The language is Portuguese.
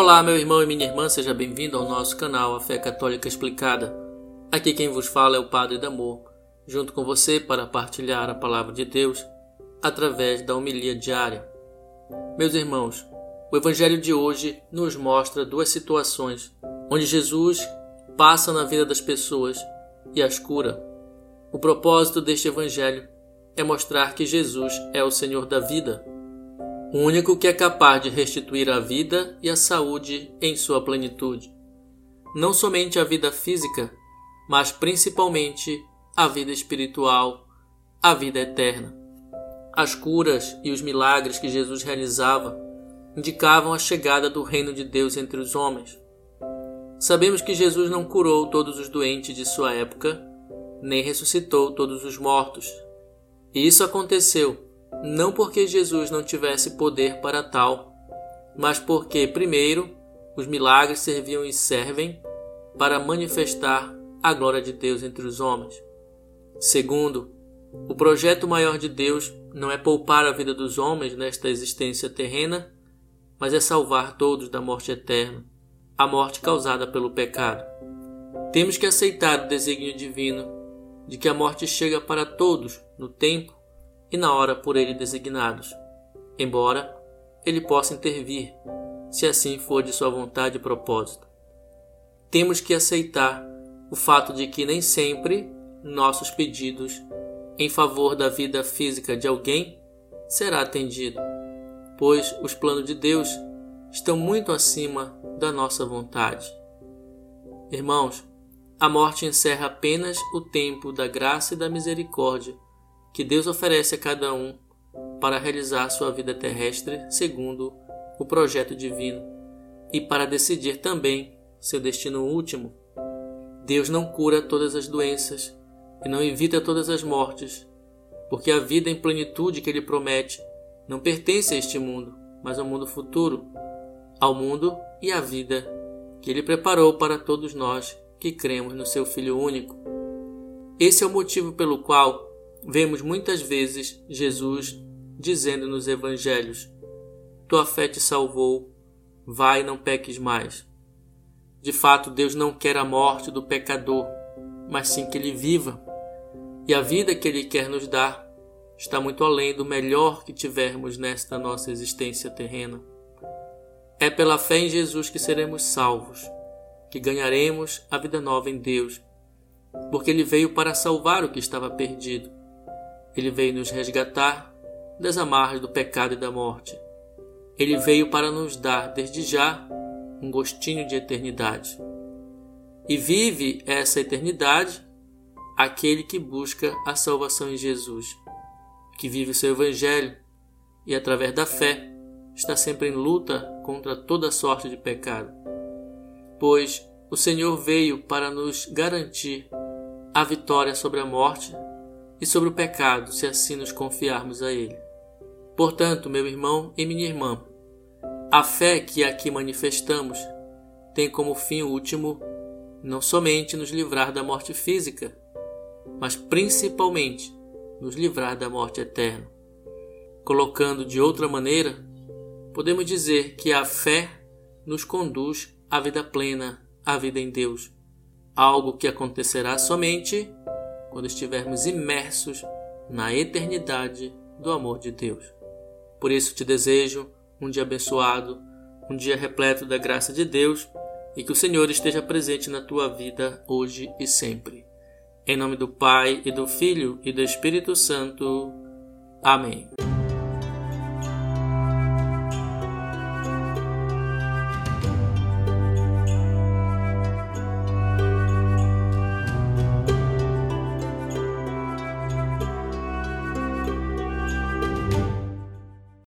Olá, meu irmão e minha irmã, seja bem-vindo ao nosso canal A Fé Católica Explicada. Aqui quem vos fala é o Padre Damor, junto com você para partilhar a palavra de Deus através da homilia diária. Meus irmãos, o Evangelho de hoje nos mostra duas situações onde Jesus passa na vida das pessoas e as cura. O propósito deste Evangelho é mostrar que Jesus é o Senhor da vida, único que é capaz de restituir a vida e a saúde em sua plenitude. Não somente a vida física, mas principalmente a vida espiritual, a vida eterna. As curas e os milagres que Jesus realizava indicavam a chegada do reino de Deus entre os homens. Sabemos que Jesus não curou todos os doentes de sua época, nem ressuscitou todos os mortos. E isso aconteceu não porque Jesus não tivesse poder para tal, mas porque, primeiro, os milagres serviam e servem para manifestar a glória de Deus entre os homens. Segundo, o projeto maior de Deus não é poupar a vida dos homens nesta existência terrena, mas é salvar todos da morte eterna, a morte causada pelo pecado. Temos que aceitar o desígnio divino de que a morte chega para todos no tempo e na hora por ele designados, embora ele possa intervir, se assim for de sua vontade e propósito. Temos que aceitar o fato de que nem sempre nossos pedidos em favor da vida física de alguém será atendido, pois os planos de Deus estão muito acima da nossa vontade. Irmãos, a morte encerra apenas o tempo da graça e da misericórdia que Deus oferece a cada um para realizar sua vida terrestre segundo o projeto divino e para decidir também seu destino último. Deus não cura todas as doenças e não evita todas as mortes, porque a vida em plenitude que Ele promete não pertence a este mundo, mas ao mundo futuro, ao mundo e à vida que Ele preparou para todos nós que cremos no Seu Filho único. Esse é o motivo pelo qual Vemos muitas vezes Jesus dizendo nos evangelhos: Tua fé te salvou, vai e não peques mais. De fato, Deus não quer a morte do pecador, mas sim que ele viva. E a vida que ele quer nos dar está muito além do melhor que tivermos nesta nossa existência terrena. É pela fé em Jesus que seremos salvos, que ganharemos a vida nova em Deus, porque ele veio para salvar o que estava perdido. Ele veio nos resgatar das amarras do pecado e da morte. Ele veio para nos dar, desde já, um gostinho de eternidade. E vive essa eternidade aquele que busca a salvação em Jesus, que vive o seu Evangelho e, através da fé, está sempre em luta contra toda sorte de pecado. Pois o Senhor veio para nos garantir a vitória sobre a morte e sobre o pecado, se assim nos confiarmos a Ele. Portanto, meu irmão e minha irmã, a fé que aqui manifestamos tem como fim último não somente nos livrar da morte física, mas principalmente nos livrar da morte eterna. Colocando de outra maneira, podemos dizer que a fé nos conduz à vida plena, à vida em Deus, algo que acontecerá somente quando estivermos imersos na eternidade do amor de Deus. Por isso te desejo um dia abençoado, um dia repleto da graça de Deus e que o Senhor esteja presente na tua vida hoje e sempre. Em nome do Pai e do Filho e do Espírito Santo. Amém.